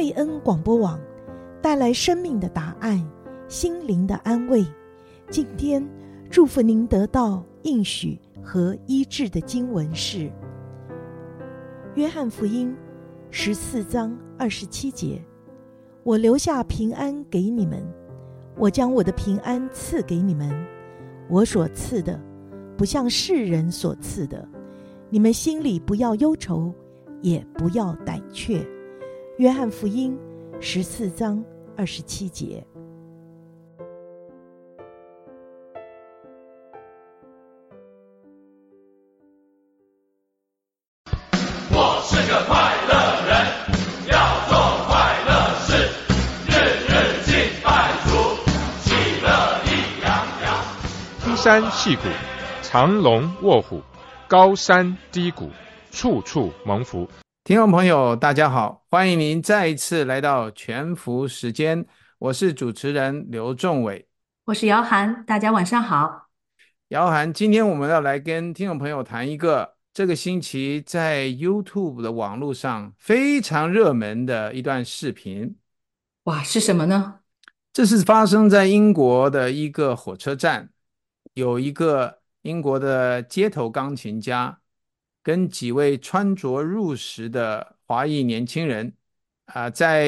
贝恩广播网带来生命的答案、心灵的安慰。今天祝福您得到应许和医治的经文是《约翰福音》十四章二十七节：“我留下平安给你们，我将我的平安赐给你们。我所赐的，不像世人所赐的。你们心里不要忧愁，也不要胆怯。”约翰福音十四章二十七节。我是个快乐人，要做快乐事，日日敬拜主，喜乐意洋洋。登山细谷，藏龙卧虎，高山低谷，处处蒙福。听众朋友，大家好，欢迎您再一次来到全福时间，我是主持人刘仲伟，我是姚涵，大家晚上好。姚涵，今天我们要来跟听众朋友谈一个这个星期在 YouTube 的网络上非常热门的一段视频。哇，是什么呢？这是发生在英国的一个火车站，有一个英国的街头钢琴家。跟几位穿着入时的华裔年轻人，啊、呃，在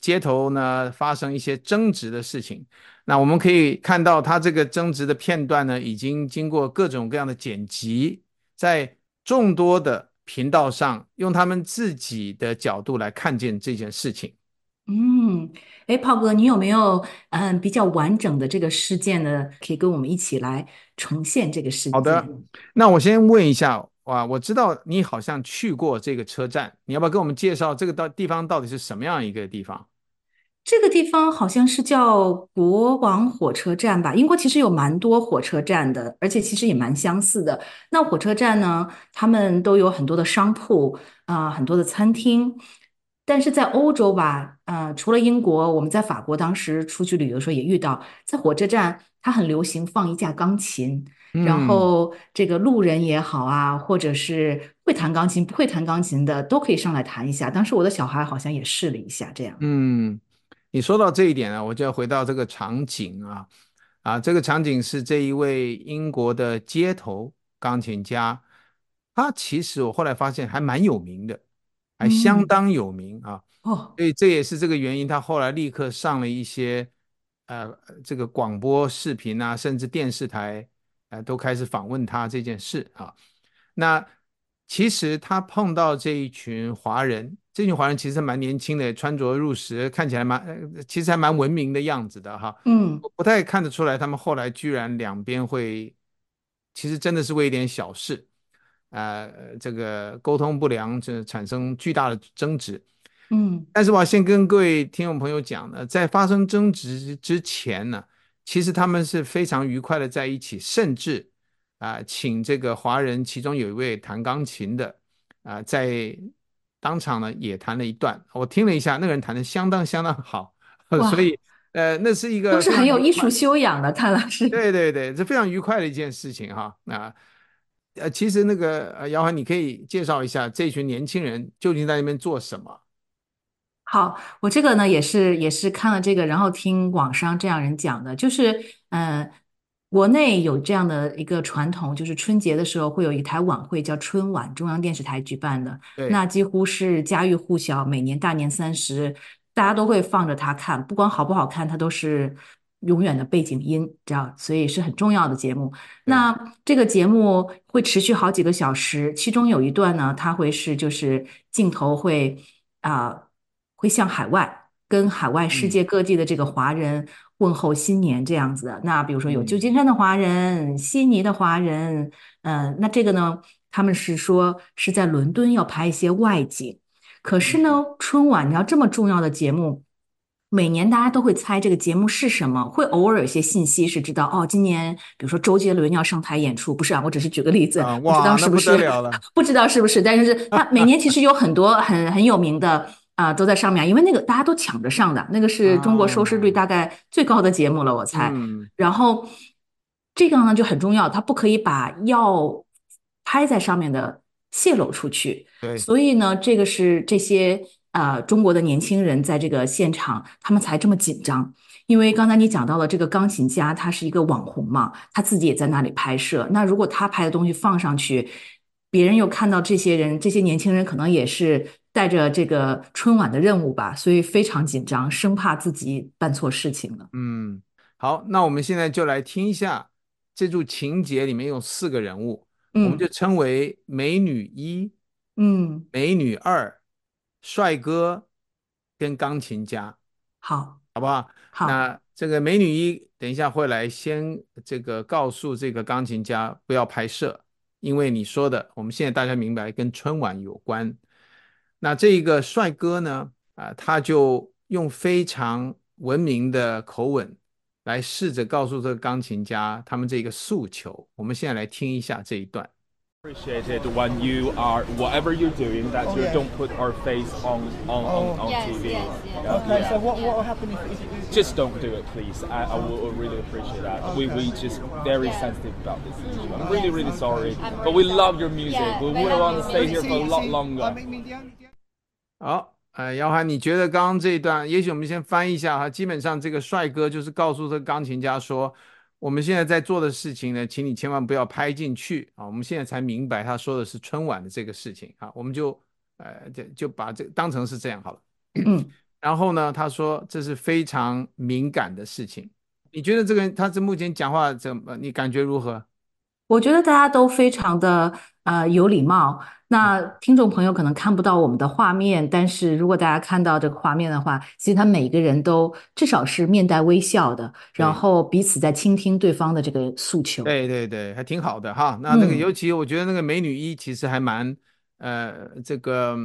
街头呢发生一些争执的事情。那我们可以看到，他这个争执的片段呢，已经经过各种各样的剪辑，在众多的频道上，用他们自己的角度来看见这件事情。嗯，哎，炮哥，你有没有嗯比较完整的这个事件呢？可以跟我们一起来重现这个事件。好的，那我先问一下。哇，我知道你好像去过这个车站，你要不要跟我们介绍这个到地方到底是什么样一个地方？这个地方好像是叫国王火车站吧？英国其实有蛮多火车站的，而且其实也蛮相似的。那火车站呢，他们都有很多的商铺啊、很多的餐厅。但是在欧洲吧，呃，除了英国，我们在法国当时出去旅游的时候也遇到，在火车站，它很流行放一架钢琴。然后这个路人也好啊，或者是会弹钢琴、不会弹钢琴的，都可以上来弹一下。当时我的小孩好像也试了一下，这样。嗯，你说到这一点啊，我就要回到这个场景啊，啊，这个场景是这一位英国的街头钢琴家，他其实我后来发现还蛮有名的，还相当有名啊。哦，所以这也是这个原因，他后来立刻上了一些呃这个广播视频啊，甚至电视台。呃，都开始访问他这件事啊。那其实他碰到这一群华人，这群华人其实蛮年轻的，穿着入时，看起来蛮，其实还蛮文明的样子的哈。嗯，不太看得出来，他们后来居然两边会，其实真的是为一点小事，呃，这个沟通不良，这产生巨大的争执。嗯，但是我要先跟各位听众朋友讲呢，在发生争执之前呢。其实他们是非常愉快的在一起，甚至啊、呃，请这个华人其中有一位弹钢琴的啊、呃，在当场呢也弹了一段，我听了一下，那个人弹的相当相当好，所以呃，那是一个都是很有艺术修养的，看老师。对对对，这非常愉快的一件事情哈啊呃，其实那个呃，姚涵，你可以介绍一下这群年轻人究竟在那边做什么？好，我这个呢也是也是看了这个，然后听网上这样人讲的，就是嗯、呃，国内有这样的一个传统，就是春节的时候会有一台晚会叫春晚，中央电视台举办的，那几乎是家喻户晓，每年大年三十大家都会放着它看，不管好不好看，它都是永远的背景音，这样，所以是很重要的节目。那这个节目会持续好几个小时，其中有一段呢，它会是就是镜头会啊。呃会向海外跟海外世界各地的这个华人问候新年这样子的。那比如说有旧金山的华人、悉尼的华人，嗯，那这个呢，他们是说是在伦敦要拍一些外景。可是呢，春晚你要这么重要的节目，每年大家都会猜这个节目是什么，会偶尔有些信息是知道哦，今年比如说周杰伦要上台演出，不是啊，我只是举个例子，不知道是不是，不知道是不是，但是他每年其实有很多很很有名的。啊、呃，都在上面，因为那个大家都抢着上的，那个是中国收视率大概最高的节目了，我猜。嗯、然后这个呢就很重要，它不可以把要拍在上面的泄露出去。对，所以呢，这个是这些呃中国的年轻人在这个现场，他们才这么紧张。因为刚才你讲到了这个钢琴家，他是一个网红嘛，他自己也在那里拍摄。那如果他拍的东西放上去，别人又看到这些人，这些年轻人可能也是带着这个春晚的任务吧，所以非常紧张，生怕自己办错事情了。嗯，好，那我们现在就来听一下这组情节里面有四个人物，嗯、我们就称为美女一，嗯，美女二，帅哥跟钢琴家。好。好不好？好，那这个美女一等一下会来先这个告诉这个钢琴家不要拍摄，因为你说的，我们现在大家明白跟春晚有关。那这一个帅哥呢，啊，他就用非常文明的口吻来试着告诉这个钢琴家他们这个诉求。我们现在来听一下这一段。Appreciate it when you are whatever you're doing that you don't put our face on on on, on TV. Yes, yes. Okay, so what what will happen if, if just don't do it, please? I, I will really appreciate that. We we just very sensitive about this issue. I'm really really sorry, but we love your music. We will want to stay here for a lot longer. 好，呃，姚涵，你觉得刚刚这一段，也许我们先翻译一下哈。基本上这个帅哥就是告诉这钢琴家说。我们现在在做的事情呢，请你千万不要拍进去啊！我们现在才明白他说的是春晚的这个事情啊，我们就呃就就把这当成是这样好了。然后呢，他说这是非常敏感的事情。你觉得这个他这目前讲话怎么？你感觉如何？我觉得大家都非常的呃有礼貌。那听众朋友可能看不到我们的画面，但是如果大家看到这个画面的话，其实他每个人都至少是面带微笑的，然后彼此在倾听对方的这个诉求。对对对，还挺好的哈。那那个尤其我觉得那个美女一其实还蛮呃这个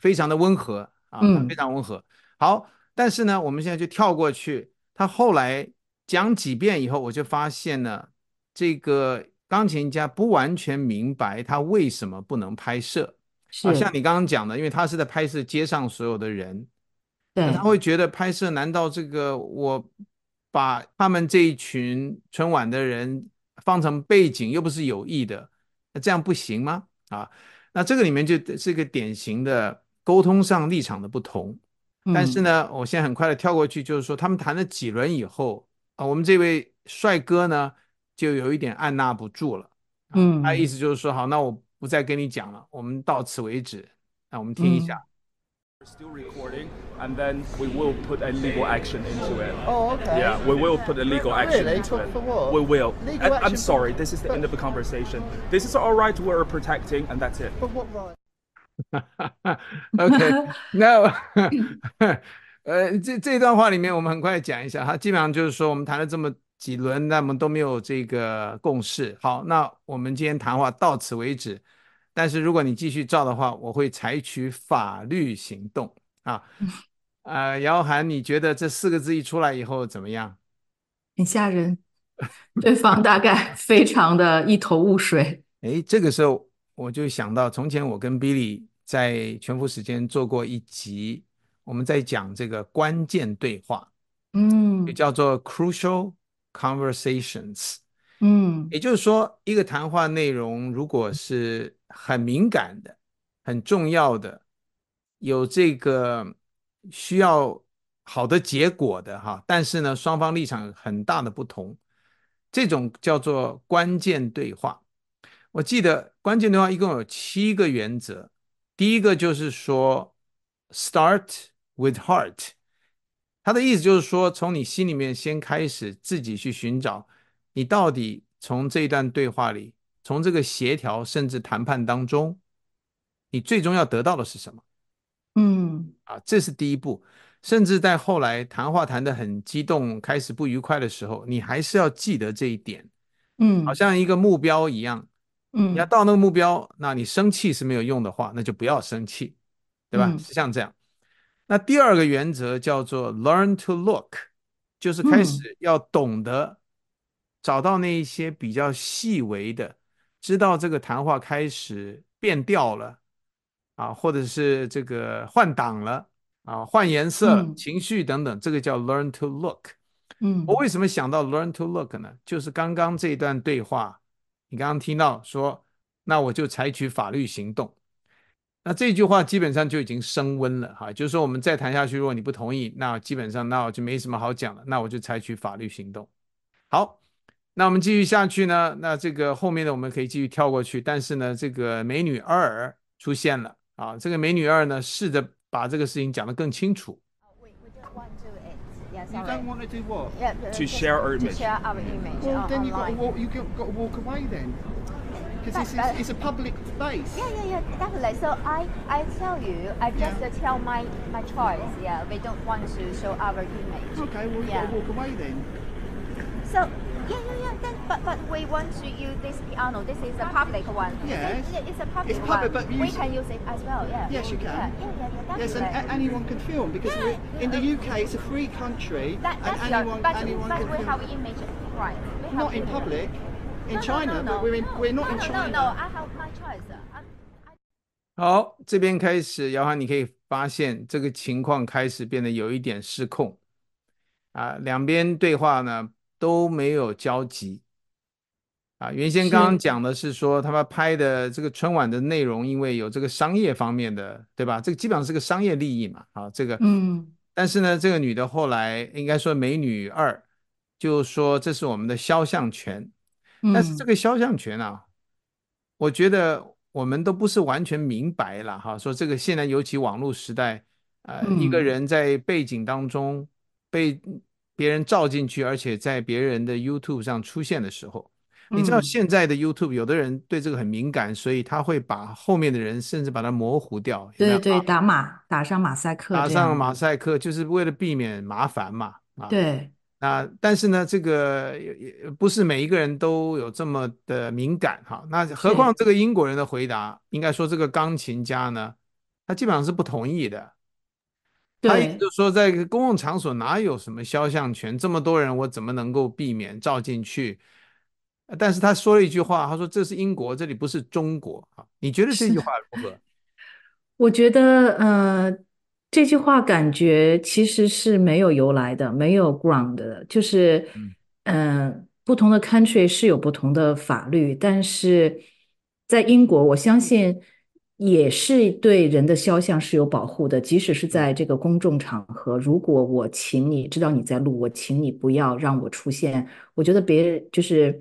非常的温和啊，非常温和。好，但是呢，我们现在就跳过去，他后来讲几遍以后，我就发现了这个。钢琴家不完全明白他为什么不能拍摄，是啊，像你刚刚讲的，因为他是在拍摄街上所有的人，对，他会觉得拍摄，难道这个我把他们这一群春晚的人放成背景，又不是有意的，那这样不行吗？啊，那这个里面就是一个典型的沟通上立场的不同。但是呢，我现在很快的跳过去，就是说他们谈了几轮以后啊，我们这位帅哥呢，就有一点按捺不住了，嗯，他意思就是说，好，那我不再跟你讲了，我们到此为止。那我们听一下。We're still recording, and then we will put a legal action into it. Oh, okay. Yeah, we will put a legal action really? into it. For what? We will. Legal action. I'm sorry, this is the end of the conversation. This is our right we're protecting, and that's it. But what right? Okay, no. 呃，这这段话里面，我们很快讲一下。他基本上就是说，我们谈了这么。 几轮，那么都没有这个共识。好，那我们今天谈话到此为止。但是如果你继续照的话，我会采取法律行动啊。呃，姚涵，你觉得这四个字一出来以后怎么样？很吓人，对方大概 非常的一头雾水。哎，这个时候我就想到，从前我跟 Billy 在全副时间做过一集，我们在讲这个关键对话，嗯，也叫做 crucial。Conversations，嗯，也就是说，一个谈话内容如果是很敏感的、很重要的，有这个需要好的结果的哈，但是呢，双方立场很大的不同，这种叫做关键对话。我记得关键对话一共有七个原则，第一个就是说，Start with heart。他的意思就是说，从你心里面先开始，自己去寻找，你到底从这一段对话里，从这个协调甚至谈判当中，你最终要得到的是什么？嗯，啊，这是第一步。甚至在后来谈话谈得很激动，开始不愉快的时候，你还是要记得这一点。嗯，好像一个目标一样。嗯，你要到那个目标，那你生气是没有用的话，那就不要生气，对吧？是像这样。那第二个原则叫做 learn to look，就是开始要懂得找到那一些比较细微的，知道这个谈话开始变调了啊，或者是这个换挡了啊，换颜色、情绪等等，这个叫 learn to look。嗯，我为什么想到 learn to look 呢？就是刚刚这一段对话，你刚刚听到说，那我就采取法律行动。那这句话基本上就已经升温了哈，就是说我们再谈下去，如果你不同意，那基本上那我就没什么好讲了，那我就采取法律行动。好，那我们继续下去呢，那这个后面的我们可以继续跳过去，但是呢，这个美女二出现了啊，这个美女二呢试着把这个事情讲得更清楚。You don't want to do what? Yeah, to share our image. To share our image. Well, then you've got to walk. You've got to walk away then, because this But- is it's a public space. Yeah, yeah, yeah, definitely. So I, I tell you, I just Yeah. tell my, my choice. Yeah, we don't want to show our image. Okay, well Yeah. walk away then. So yeah, yeah, yeah. Then, but but we want to use this piano. This is a public one. Yes. It's, yeah, it's a public It's public, one. but we can use it as well. Yeah. Yes, you can. Yeah, yeah, yeah, yeah Yes, and anyone can film because Yeah, in the. UK it's a free country that, and that's anyone your, but, anyone but we film. have image right. We have Not in image. public. In No, no, China, no, no, but we're in no, we're not in China. No, no, I have my choice. 好，这边开始，姚涵，你可以发现这个情况开始变得有一点失控啊，两边对话呢都没有交集啊。原先刚刚讲的是说他们拍的这个春晚的内容，因为有这个商业方面的，对吧？这个基本上是个商业利益嘛，啊，这个，嗯但是呢，这个女的后来应该说美女二就说这是我们的肖像权。但是这个肖像权啊，我觉得我们都不是完全明白了哈。说这个现在尤其网络时代，呃，嗯一个人在背景当中被别人照进去，而且在别人的 YouTube 上出现的时候，你知道现在的 YouTube 有的人对这个很敏感，所以他会把后面的人甚至把它模糊掉。对对，打马打上马赛克，打上马赛克，就是为了避免麻烦嘛。啊，对。啊，但是呢，这个也也不是每一个人都有这么的敏感哈。那何况这个英国人的回答，应该说这个钢琴家呢，他基本上是不同意的。他也就是说，在公共场所哪有什么肖像权？这么多人，我怎么能够避免照进去？但是他说了一句话，他说：“这是英国，这里不是中国。”啊，你觉得这句话如何？我觉得，呃。这句话感觉其实是没有由来的，没有 ground 的，就是，嗯、呃，不同的 country 是有不同的法律，但是在英国，我相信也是对人的肖像是有保护的，即使是在这个公众场合，如果我请你知道你在录，我请你不要让我出现，我觉得别人就是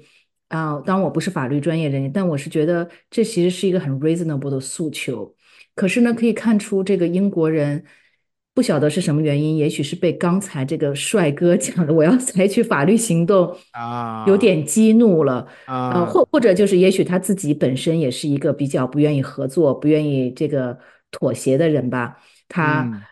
啊、呃，当然我不是法律专业人员，但我是觉得这其实是一个很 reasonable 的诉求，可是呢，可以看出这个英国人。不晓得是什么原因，也许是被刚才这个帅哥 讲的“我要采取法律行动”啊，有点激怒了啊，呃、或或者就是也许他自己本身也是一个比较不愿意合作、不愿意这个妥协的人吧。他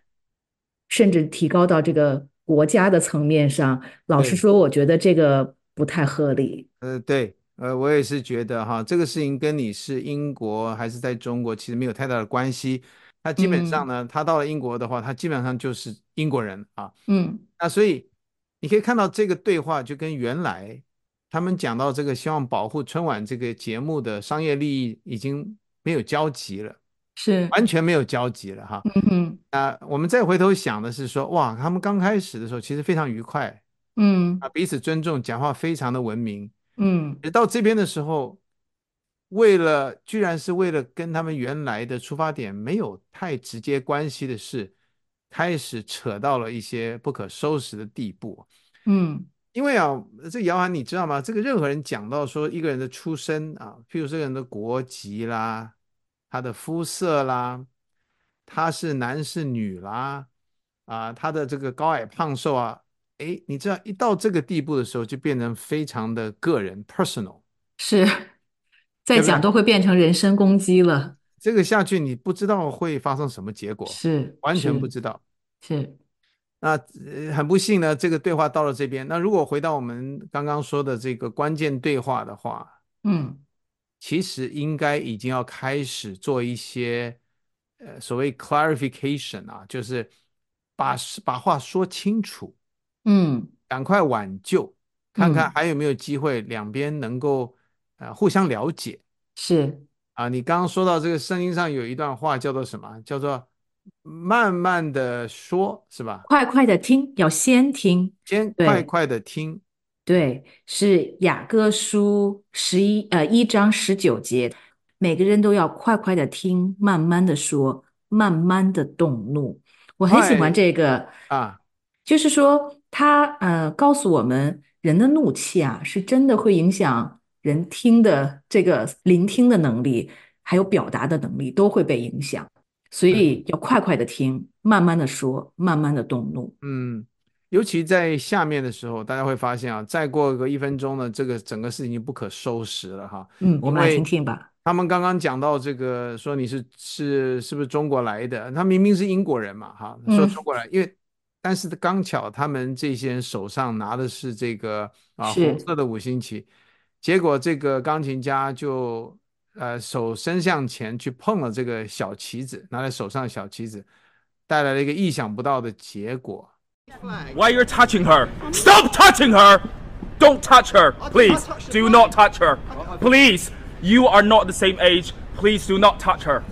甚至提高到这个国家的层面上，老实说，我觉得这个不太合理。呃，对，呃，我也是觉得哈，这个事情跟你是英国还是在中国其实没有太大的关系。他基本上呢，嗯、他到了英国的话，他基本上就是英国人啊。嗯，那所以你可以看到这个对话就跟原来他们讲到这个希望保护春晚这个节目的商业利益已经没有交集了，是完全没有交集了哈。嗯哼，啊，我们再回头想的是说，哇，他们刚开始的时候其实非常愉快，嗯，啊，彼此尊重，讲话非常的文明，嗯，到这边的时候。为了，居然是为了跟他们原来的出发点没有太直接关系的事，开始扯到了一些不可收拾的地步。嗯，因为啊，这个姚涵你知道吗？这个任何人讲到说一个人的出身啊，譬如这个人的国籍啦，他的肤色啦，他是男是女啦，啊，他的这个高矮胖瘦啊，诶，你知道一到这个地步的时候，就变成非常的个人 personal，是。再讲都会变成人身攻击了。这个下去，你不知道会发生什么结果，是完全不知道。是，那很不幸呢，这个对话到了这边。那如果回到我们刚刚说的这个关键对话的话，嗯，其实应该已经要开始做一些呃所谓 clarification 啊，就是把把话说清楚，嗯，赶快挽救，看看还有没有机会两边能够。啊，互相了解是啊。你刚刚说到这个声音上有一段话叫做什么？叫做慢慢的说，是吧？快快的听，要先听，先快快的听。对，是雅歌书十一呃一章十九节。每个人都要快快的听，慢慢的说，慢慢的动怒。我很喜欢这个啊，就是说他呃告诉我们，人的怒气啊，是真的会影响人听的这个聆听的能力，还有表达的能力都会被影响。所以要快快的听，慢慢的说，慢慢的动怒。嗯。尤其在下面的时候，大家会发现啊，再过个一分钟呢，这个整个事情就不可收拾了哈。嗯，我们来听听吧。他们刚刚讲到这个，说你是是是不是中国来的？他明明是英国人嘛，哈，说中国来，嗯、因为但是刚巧他们这些人手上拿的是这个啊红色的五星旗，结果这个钢琴家就呃手伸向前去碰了这个小旗子，拿在手上的小旗子，带来了一个意想不到的结果。Why you're touching her? Stop touching her! Don't touch her, please. Do not touch her, please. You are not the same age. Please do not touch her.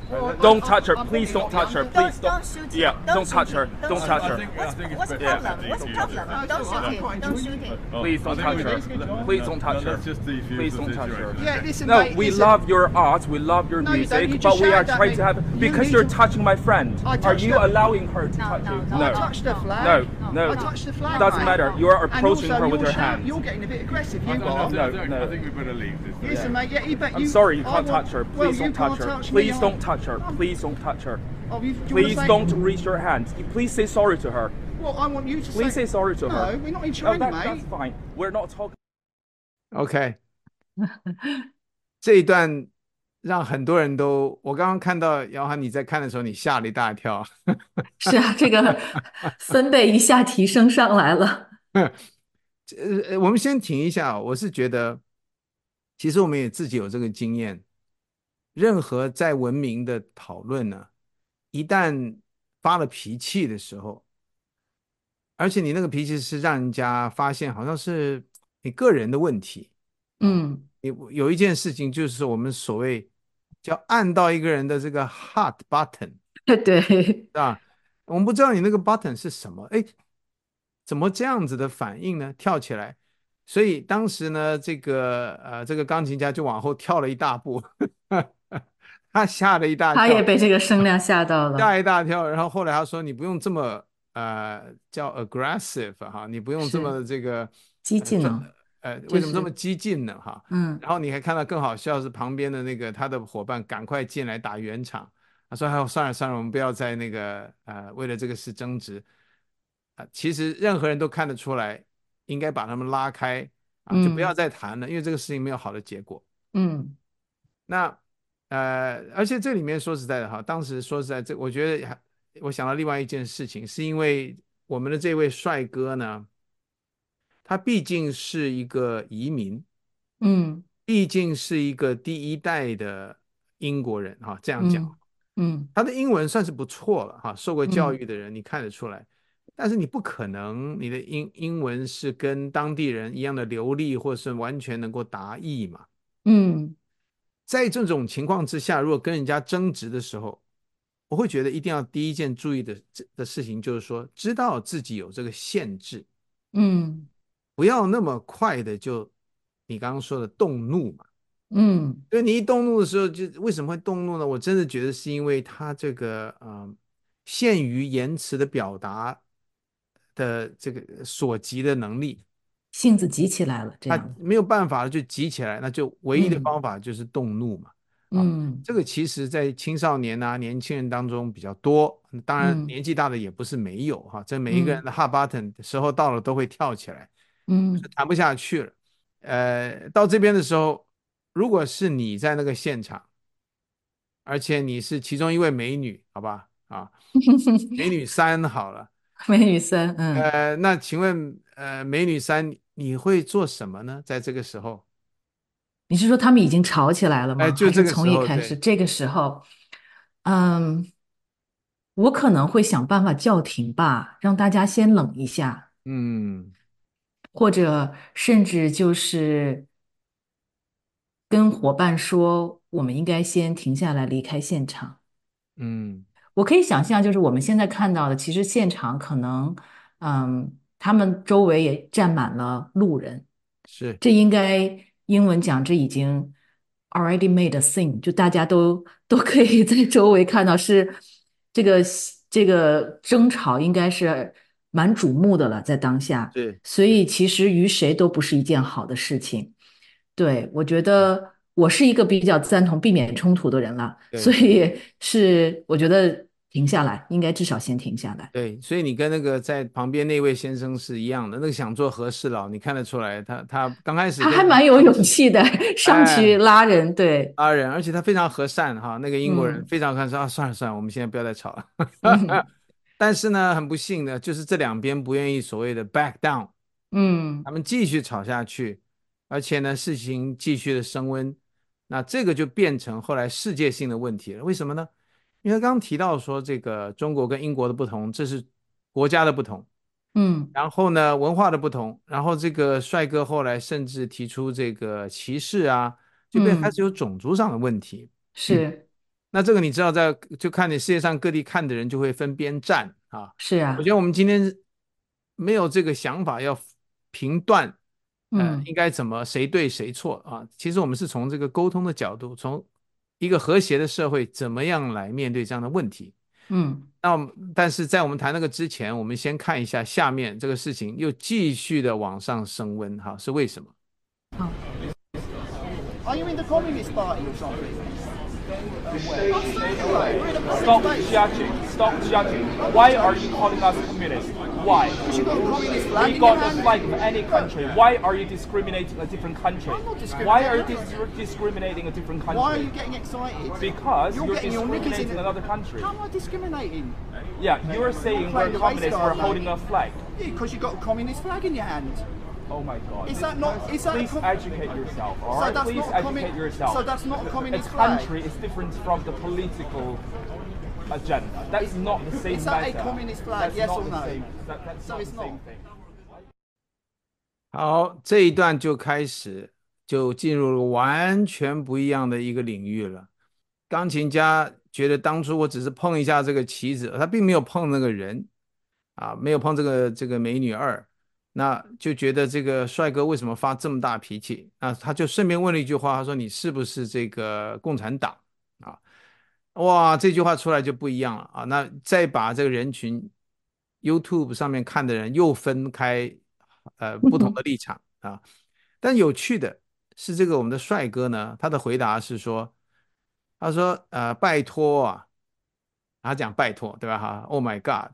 Don't touch her. Please don't touch her. Please don't. Yeah, don't touch her. Don't touch her. What's the problem? What's the problem? Don't shoot him. Don't shoot him. Please don't touch her. Please don't touch her. Please don't touch her. Yeah, listen, No, mate, we listen. love your art. We love your No, you. You music, but we are trying to have because you're touching my friend. Are you allowing her to No, touch no, you? no. I No. touched the flag. No, no. I touched the flag. Doesn't mate. matter. You are And approaching also her with you're your shout- hand. You're getting a bit aggressive. You No, are. no, I no. think we better leave this. Listen, mate. Yeah, you bet I'm you. sorry, you I can't want- touch her. well, Please you don't touch her. touch Please don't touch her. Please don't touch her. Oh, you- do Please say- don't reach your hand. You- Please say sorry to her. Well, I want you to Please say sorry to No, her. No, we're not in Oh, China, that, mate. that's fine. We're not talking. OK，这一段让很多人都，我刚刚看到姚涵你在看的时候，你吓了一大跳。是啊，这个分贝一下提升上来了。呃，我们先停一下。我是觉得，其实我们也自己有这个经验。任何再文明的讨论呢，一旦发了脾气的时候，而且你那个脾气是让人家发现好像是你个人的问题。嗯，有有一件事情就是我们所谓叫按到一个人的这个 heart button，对，啊，我们不知道你那个 button 是什么，哎，怎么这样子的反应呢？跳起来，所以当时呢，这个呃，这个钢琴家就往后跳了一大步，他吓了一大跳，他也被这个声量吓到了，吓一大跳。然后后来他说：“你不用这么呃叫 aggressive 哈，你不用这么这个激进呢。”呃，为什么这么激进呢？哈，嗯，然后你还看到更好笑是旁边的那个他的伙伴赶快进来打圆场，他说：“还有算了算了，我们不要再那个呃为了这个事争执啊。”其实任何人都看得出来，应该把他们拉开啊，就不要再谈了，因为这个事情没有好的结果。嗯，那呃，而且这里面说实在的哈，当时说实在这，我觉得我想到另外一件事情，是因为我们的这位帅哥呢。他毕竟是一个移民，嗯，毕竟是一个第一代的英国人哈，这样讲，嗯，嗯，他的英文算是不错了哈，受过教育的人你看得出来，但是你不可能你的英英文是跟当地人一样的流利，或是完全能够达意嘛，嗯，在这种情况之下，如果跟人家争执的时候，我会觉得一定要第一件注意的的事情就是说，知道自己有这个限制，嗯。不要那么快的就，你刚刚说的动怒嘛，嗯，所以你一动怒的时候，就为什么会动怒呢？我真的觉得是因为他这个呃，限于言辞的表达的这个所及的能力，性子急起来了，这样他没有办法了就急起来，那就唯一的方法就是动怒嘛。嗯，啊，这个其实在青少年啊、年轻人当中比较多，当然年纪大的也不是没有哈。这每一个人的 hot button 的时候到了都会跳起来。嗯，谈不下去了，呃，到这边的时候，如果是你在那个现场，而且你是其中一位美女，好吧，啊，美女三好了，美女三，嗯，呃，那请问，呃，美女三，你会做什么呢？在这个时候，你是说他们已经吵起来了吗？哎，就这个从一开始，这个时候，嗯，我可能会想办法叫停吧，让大家先冷一下，嗯。或者甚至就是跟伙伴说，我们应该先停下来离开现场。嗯，我可以想象，就是我们现在看到的，其实现场可能，嗯，他们周围也站满了路人。是，这应该英文讲，这已经 already made a scene，就大家都都可以在周围看到是这个这个争吵应该是蛮瞩目的了，在当下。对，所以其实于谁都不是一件好的事情。对，我觉得我是一个比较赞同避免冲突的人了，所以是我觉得。停下来，应该至少先停下来。对，所以你跟那个在旁边那位先生是一样的，那个想做和事佬，你看得出来，他他刚开始他还蛮有勇气的，上去拉人，哎、对，拉人，而且他非常和善哈，那个英国人非常和善、嗯、啊，算了算了，我们现在不要再吵了。嗯、但是呢，很不幸的就是这两边不愿意所谓的 back down，嗯，他们继续吵下去，而且呢，事情继续的升温，那这个就变成后来世界性的问题了。为什么呢？因为刚刚提到说这个中国跟英国的不同，这是国家的不同，嗯，然后呢，文化的不同，然后这个帅哥后来甚至提出这个歧视啊，就变开始有种族上的问题。嗯、是、嗯，那这个你知道，在就看你世界上各地看的人就会分边站啊。是啊，我觉得我们今天没有这个想法要评断，呃、嗯，应该怎么谁对谁错啊？其实我们是从这个沟通的角度，从。一个和谐的社会怎么样来面对这样的问题？嗯，那但是在我们谈那个之前，我们先看一下下面这个事情又继续的往上升温，哈，是为什么？好。Are you in the Communist Party or something? Stop judging. Stop judging. Why are you calling us communists? Why? Because you've got a communist flag We got the flag of any country. Why are you discriminating a different country? I'm not discriminating. Why are you dis discriminating a different country? Why are you getting excited? Because you're, you're getting your discriminating in another country. How am I discriminating? Yeah, you're saying we're communists, we're holding a flag. Yeah, because you've got a communist flag in your hand. Oh my God! Is that not? Is that Please educate yourself. All right. So that's Please not educate yourself. So that's not a communist a flag. country is different from the political agenda. That's not the same Is that matter. a communist flag? That's yes or no? Same, that, that's So not it's the same not. thing. 好，这一段就开始就进入了完全不一样的一个领域了。钢琴家觉得当初我只是碰一下这个棋子，他并没有碰那个人啊，没有碰这个这个美女二。那就觉得这个帅哥为什么发这么大脾气？那他就顺便问了一句话，他说：“你是不是这个共产党啊？”哇，这句话出来就不一样了啊！那再把这个人群 YouTube 上面看的人又分开，呃，不同的立场啊。但有趣的是，这个我们的帅哥呢，他的回答是说：“他说，呃，拜托啊，他讲拜托，对吧？哈，Oh my God。”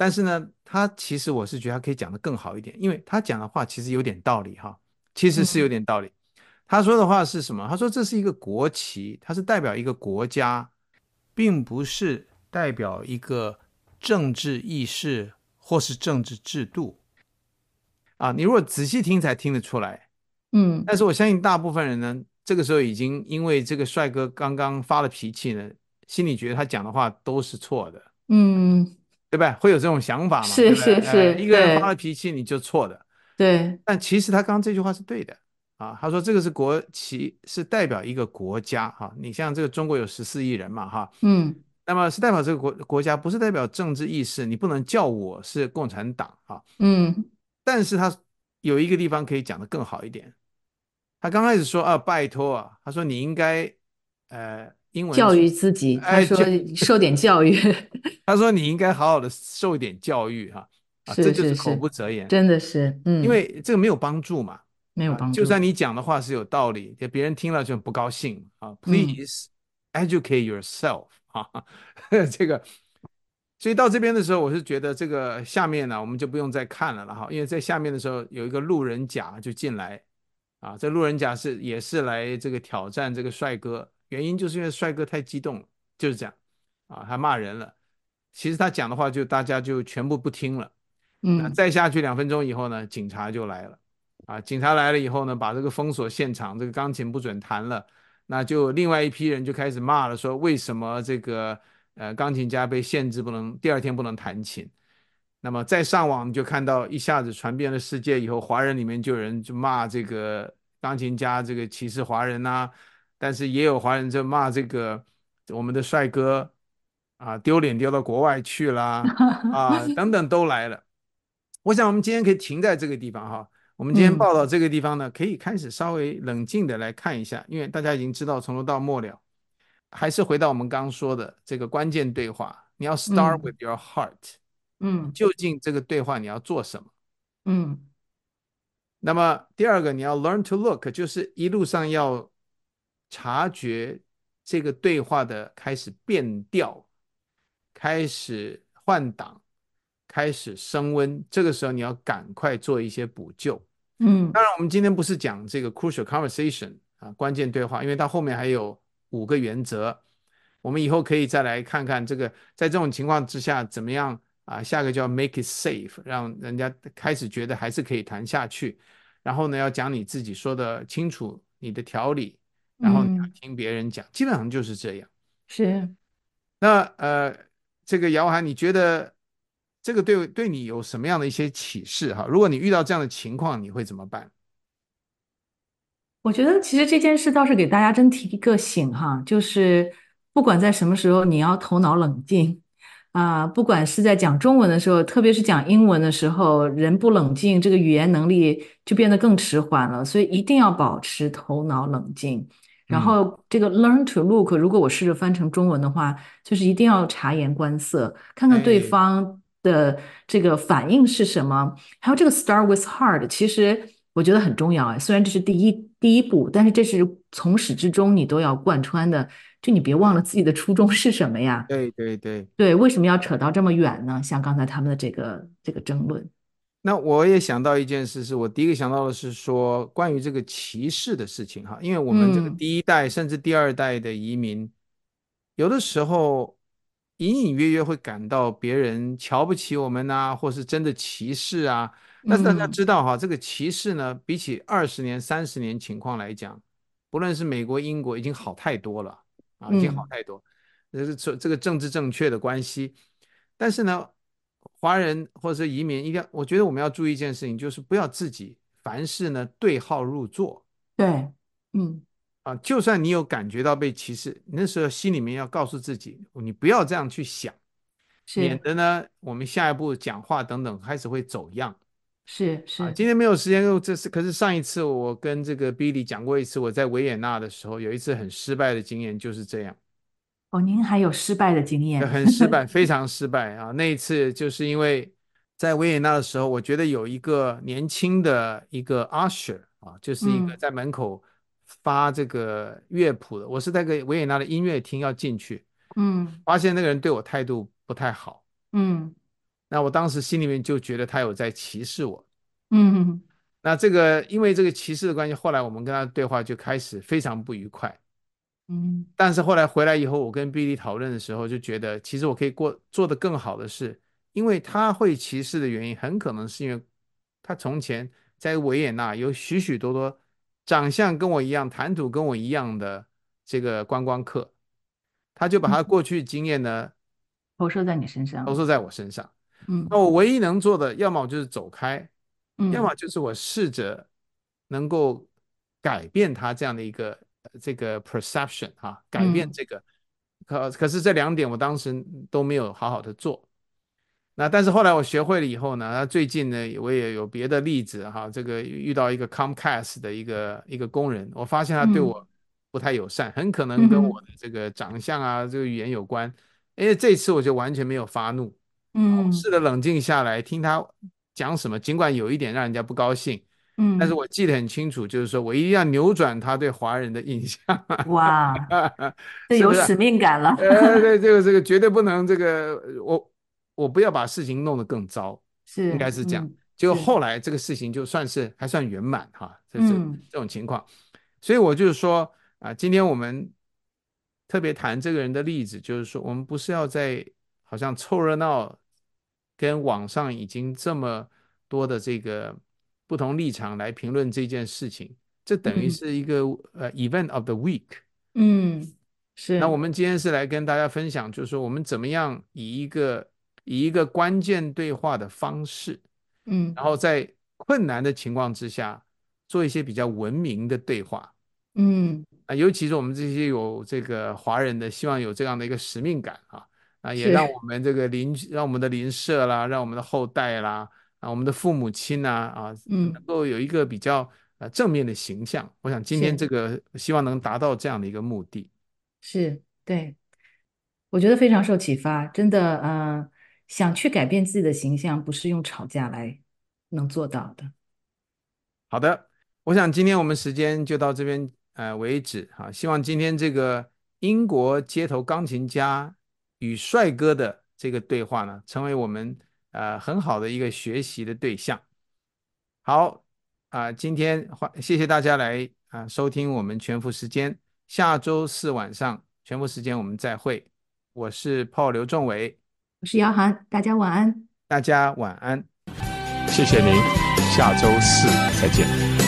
但是呢，他其实我是觉得他可以讲得更好一点，因为他讲的话其实有点道理哈，其实是有点道理。他说的话是什么？他说这是一个国旗，它是代表一个国家，并不是代表一个政治意识或是政治制度。啊，你如果仔细听才听得出来，嗯。但是我相信大部分人呢，这个时候已经因为这个帅哥刚刚发了脾气呢，心里觉得他讲的话都是错的。嗯。对吧？会有这种想法吗？是是是、呃，一个人发了脾气，你就错的。对。但其实他刚刚这句话是对的啊。他说这个是国旗，是代表一个国家哈、啊。你像这个中国有十四亿人嘛哈。嗯。那么是代表这个国国家，不是代表政治意识。你不能叫我是共产党啊。嗯。但是他有一个地方可以讲得更好一点。他刚开始说啊，拜托啊，他说你应该呃。英文教育自己，他说受点教育。他说你应该好好的受一点教育哈，啊，这就是口不择言，真的是，嗯，因为这个没有帮助嘛，没有帮助。就算你讲的话是有道理，别人听了就不高兴啊。Please educate yourself 啊，这个，所以到这边的时候，我是觉得这个下面呢，我们就不用再看了了哈，因为在下面的时候有一个路人甲就进来啊，这路人甲是也是来这个挑战这个帅哥。原因就是因为帅哥太激动了，就是这样，啊，他骂人了。其实他讲的话就大家就全部不听了。嗯，再下去两分钟以后呢，警察就来了。啊，警察来了以后呢，把这个封锁现场，这个钢琴不准弹了。那就另外一批人就开始骂了，说为什么这个呃钢琴家被限制不能第二天不能弹琴？那么再上网就看到一下子传遍了世界以后，华人里面就有人就骂这个钢琴家这个歧视华人呐、啊。但是也有华人就骂这个我们的帅哥啊，丢脸丢到国外去啦 啊，等等都来了。我想我们今天可以停在这个地方哈。我们今天报道这个地方呢，可以开始稍微冷静的来看一下，因为大家已经知道从头到末了，还是回到我们刚刚说的这个关键对话，你要 start with your heart，嗯，究竟这个对话你要做什么？嗯，那么第二个你要 learn to look，就是一路上要察觉这个对话的开始变调，开始换挡，开始升温，这个时候你要赶快做一些补救。嗯，当然我们今天不是讲这个 crucial conversation 啊，关键对话，因为它后面还有五个原则，我们以后可以再来看看这个在这种情况之下怎么样啊？下个叫 make it safe，让人家开始觉得还是可以谈下去。然后呢，要讲你自己说的清楚，你的条理，然后你要听别人讲，基本上就是这样。是。那呃，这个姚涵，你觉得这个对对你有什么样的一些启示哈？如果你遇到这样的情况，你会怎么办？我觉得其实这件事倒是给大家真提一个醒哈，就是不管在什么时候，你要头脑冷静啊，不管是在讲中文的时候，特别是讲英文的时候，人不冷静，这个语言能力就变得更迟缓了，所以一定要保持头脑冷静。然后这个 learn to look，如果我试着翻成中文的话，就是一定要察言观色，看看对方的这个反应是什么。还有这个 start with heart，其实我觉得很重要啊，虽然这是第一第一步，但是这是从始至终你都要贯穿的。就你别忘了自己的初衷是什么呀？对对对对，为什么要扯到这么远呢？像刚才他们的这个这个争论。那我也想到一件事，是我第一个想到的是说关于这个歧视的事情哈，因为我们这个第一代甚至第二代的移民，有的时候隐隐约约会感到别人瞧不起我们呐，或是真的歧视啊。但是大家知道哈，这个歧视呢，比起二十年、三十年情况来讲，不论是美国、英国，已经好太多了啊，已经好太多。这是这这个政治正确的关系，但是呢。华人或者是移民，一定要，我觉得我们要注意一件事情，就是不要自己凡事呢对号入座。对，嗯，啊，就算你有感觉到被歧视，那时候心里面要告诉自己，你不要这样去想，免得呢我们下一步讲话等等开始会走样。是是、啊，今天没有时间，这是可是上一次我跟这个 Billy 讲过一次，我在维也纳的时候有一次很失败的经验，就是这样。哦，您还有失败的经验？很失败，非常失败啊！那一次就是因为在维也纳的时候，我觉得有一个年轻的一个 usher 啊，就是一个在门口发这个乐谱的。嗯、我是在个维也纳的音乐厅要进去，嗯，发现那个人对我态度不太好，嗯，那我当时心里面就觉得他有在歧视我，嗯，那这个因为这个歧视的关系，后来我们跟他对话就开始非常不愉快。嗯，但是后来回来以后，我跟 Billy 讨论的时候，就觉得其实我可以过做得更好的是，因为他会歧视的原因，很可能是因为他从前在维也纳有许许多多长相跟我一样、谈吐跟我一样的这个观光客，他就把他过去经验呢投射在你身上，投射在我身上。嗯，那我唯一能做的，要么就是走开，嗯，要么就是我试着能够改变他这样的一个。这个 perception 啊，改变这个，嗯、可可是这两点我当时都没有好好的做。那但是后来我学会了以后呢，那最近呢，我也有别的例子哈，这个遇到一个 Comcast 的一个一个工人，我发现他对我不太友善，嗯、很可能跟我的这个长相啊，嗯、这个语言有关。因为这次我就完全没有发怒，嗯，试着冷静下来听他讲什么，尽管有一点让人家不高兴。嗯，但是我记得很清楚，就是说我一定要扭转他对华人的印象。哇，这有使命感了。呃，对，这个这个绝对不能这个，我我不要把事情弄得更糟，是应该是这样。嗯、结果后来这个事情就算是还算圆满哈，这是嗯这种情况。所以我就是说啊，今天我们特别谈这个人的例子，就是说我们不是要在好像凑热闹，跟网上已经这么多的这个。不同立场来评论这件事情，这等于是一个呃、嗯 uh, event of the week。嗯，是。那我们今天是来跟大家分享，就是说我们怎么样以一个以一个关键对话的方式，嗯，然后在困难的情况之下做一些比较文明的对话。嗯，啊，尤其是我们这些有这个华人的，希望有这样的一个使命感啊，啊，也让我们这个邻，让我们的邻舍啦，让我们的后代啦。啊，我们的父母亲啊啊，嗯能够有一个比较呃正面的形象。我想今天这个希望能达到这样的一个目的。是，对，我觉得非常受启发，真的，呃，想去改变自己的形象，不是用吵架来能做到的。好的，我想今天我们时间就到这边呃为止哈，希望今天这个英国街头钢琴家与帅哥的这个对话呢，成为我们呃很好的一个学习的对象。好啊、呃，今天欢谢谢大家来啊、呃、收听我们全副时间。下周四晚上全副时间我们再会，我是 Paul 刘仲伟，我是姚涵，大家晚安，大家晚安，谢谢您，下周四再见。